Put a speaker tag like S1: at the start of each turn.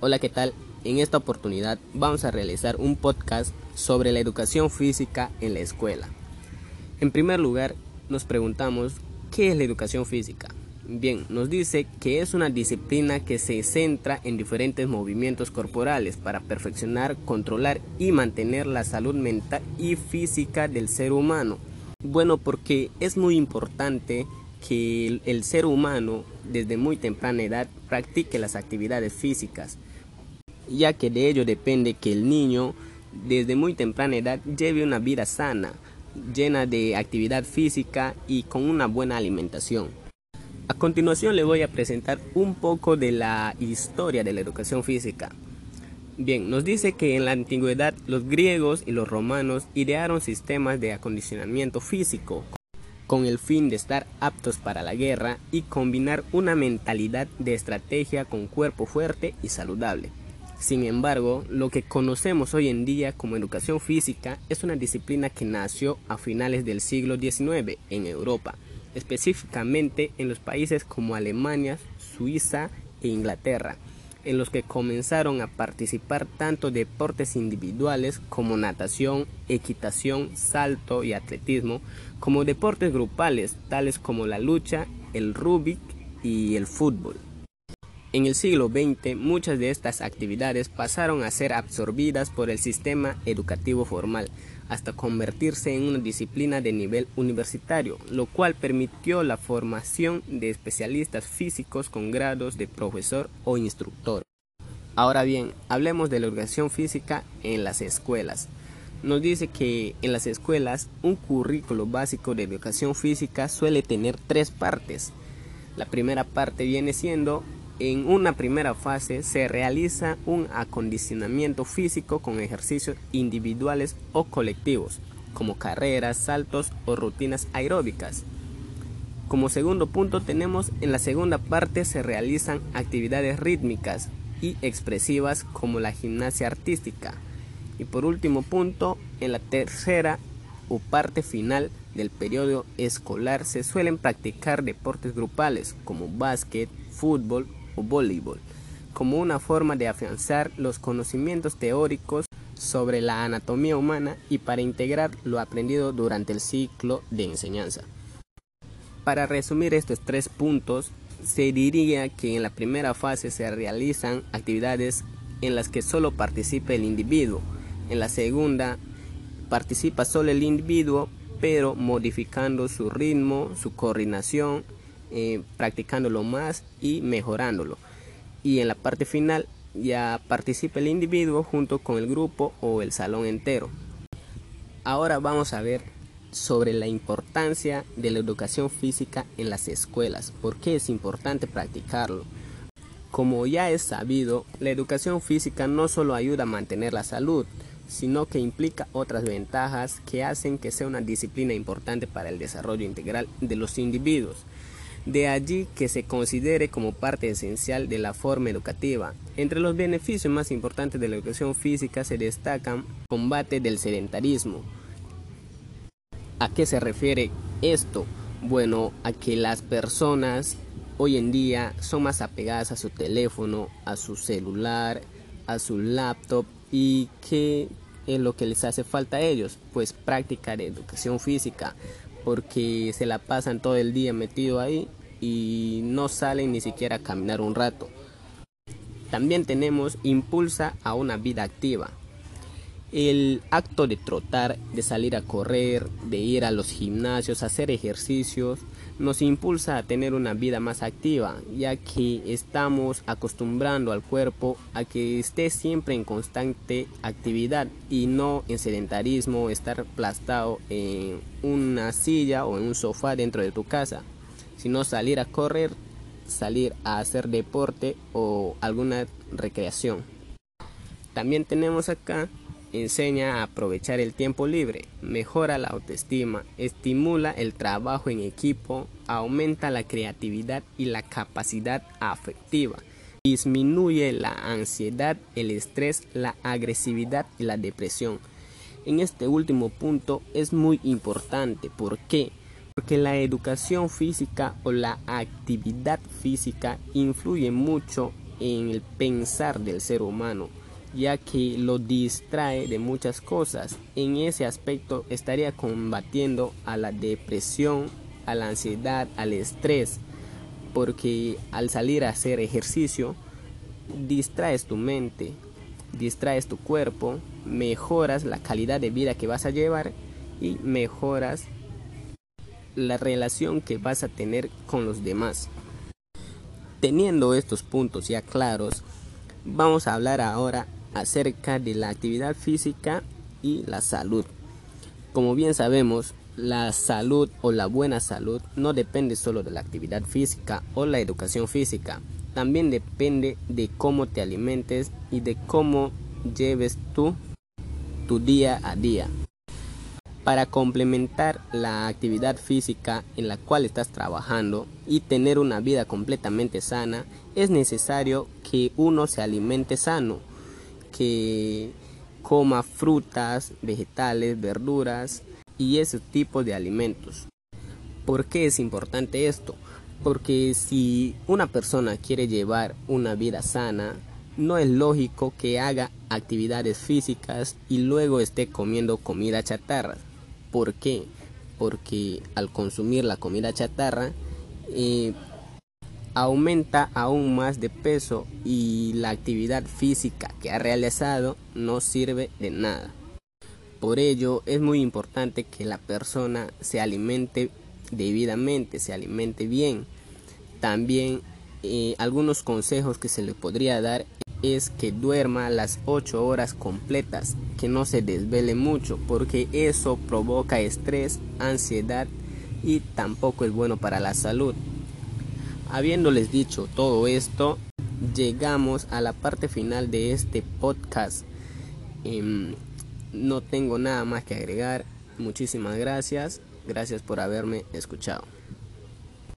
S1: Hola, ¿qué tal? En esta oportunidad vamos a realizar un podcast sobre la educación física en la escuela. En primer lugar, nos preguntamos, ¿qué es la educación física? Bien, nos dice que es una disciplina que se centra en diferentes movimientos corporales para perfeccionar, controlar y mantener la salud mental y física del ser humano. Bueno, porque es muy importante que el, ser humano desde muy temprana edad practique las actividades físicas, ya que de ello depende que el niño desde muy temprana edad lleve una vida sana, llena de actividad física y con una buena alimentación. A continuación le voy a presentar un poco de la historia de la educación física. Bien, nos dice que en la antigüedad los griegos y los romanos idearon sistemas de acondicionamiento físico con el fin de estar aptos para la guerra y combinar una mentalidad de estrategia con cuerpo fuerte y saludable. Sin embargo, lo que conocemos hoy en día como educación física es una disciplina que nació a finales del siglo XIX en Europa específicamente en los países como Alemania, Suiza e Inglaterra, en los que comenzaron a participar tanto deportes individuales como natación, equitación, salto y atletismo, como deportes grupales tales como la lucha, el rugby y el fútbol. En el siglo XX muchas de estas actividades pasaron a ser absorbidas por el sistema educativo formal, hasta convertirse en una disciplina de nivel universitario, lo cual permitió la formación de especialistas físicos con grados de profesor o instructor. Ahora bien, hablemos de la educación física en las escuelas. Nos dice que en las escuelas un currículo básico de educación física suele tener tres partes. La primera parte viene siendo en una primera fase se realiza un acondicionamiento físico con ejercicios individuales o colectivos, como carreras, saltos o rutinas aeróbicas. Como segundo punto tenemos en la segunda parte se realizan actividades rítmicas y expresivas como la gimnasia artística. Y por último punto, en la tercera o parte final del periodo escolar se suelen practicar deportes grupales como básquet, fútbol voleibol, como una forma de afianzar los conocimientos teóricos sobre la anatomía humana y para integrar lo aprendido durante el ciclo de enseñanza. Para resumir estos tres puntos, se diría que en la primera fase se realizan actividades en las que solo participa el individuo. En la segunda participa solo el individuo, pero modificando su ritmo, su coordinación eh, practicándolo más y mejorándolo. Y en la parte final ya participa el individuo junto con el grupo o el salón entero. Ahora vamos a ver sobre la importancia de la educación física en las escuelas. ¿Por qué es importante practicarlo? Como ya es sabido, la educación física no solo ayuda a mantener la salud, sino que implica otras ventajas que hacen que sea una disciplina importante para el desarrollo integral de los individuos. De allí que se considere como parte esencial de la forma educativa. Entre los beneficios más importantes de la educación física se destacan combate del sedentarismo. ¿A qué se refiere esto? Bueno, a que las personas hoy en día son más apegadas a su teléfono, a su celular, a su laptop y qué es lo que les hace falta a ellos, pues práctica de educación física, porque se la pasan todo el día metido ahí y no salen ni siquiera a caminar un rato. También tenemos impulsa a una vida activa. El acto de trotar, de salir a correr, de ir a los gimnasios, hacer ejercicios, nos impulsa a tener una vida más activa, ya que estamos acostumbrando al cuerpo a que esté siempre en constante actividad y no en sedentarismo, estar aplastado en una silla o en un sofá dentro de tu casa sino salir a correr, salir a hacer deporte o alguna recreación. También tenemos acá, enseña a aprovechar el tiempo libre, mejora la autoestima, estimula el trabajo en equipo, aumenta la creatividad y la capacidad afectiva, disminuye la ansiedad, el estrés, la agresividad y la depresión. En este último punto es muy importante, ¿por qué? Porque la educación física o la actividad física influye mucho en el pensar del ser humano, ya que lo distrae de muchas cosas. En ese aspecto estaría combatiendo a la depresión, a la ansiedad, al estrés, porque al salir a hacer ejercicio, distraes tu mente, distraes tu cuerpo, mejoras la calidad de vida que vas a llevar y mejoras la relación que vas a tener con los demás. Teniendo estos puntos ya claros, vamos a hablar ahora acerca de la actividad física y la salud. Como bien sabemos, la salud o la buena salud no depende solo de la actividad física o la educación física, también depende de cómo te alimentes y de cómo lleves tú tu día a día. Para complementar la actividad física en la cual estás trabajando y tener una vida completamente sana, es necesario que uno se alimente sano, que coma frutas, vegetales, verduras y ese tipo de alimentos. ¿Por qué es importante esto? Porque si una persona quiere llevar una vida sana, no es lógico que haga actividades físicas y luego esté comiendo comida chatarra. ¿Por qué? Porque al consumir la comida chatarra eh, aumenta aún más de peso y la actividad física que ha realizado no sirve de nada. Por ello es muy importante que la persona se alimente debidamente, se alimente bien. También eh, algunos consejos que se le podría dar es que duerma las 8 horas completas, que no se desvele mucho, porque eso provoca estrés, ansiedad y tampoco es bueno para la salud. Habiéndoles dicho todo esto, llegamos a la parte final de este podcast. Em, no tengo nada más que agregar. Muchísimas gracias. Gracias por haberme escuchado.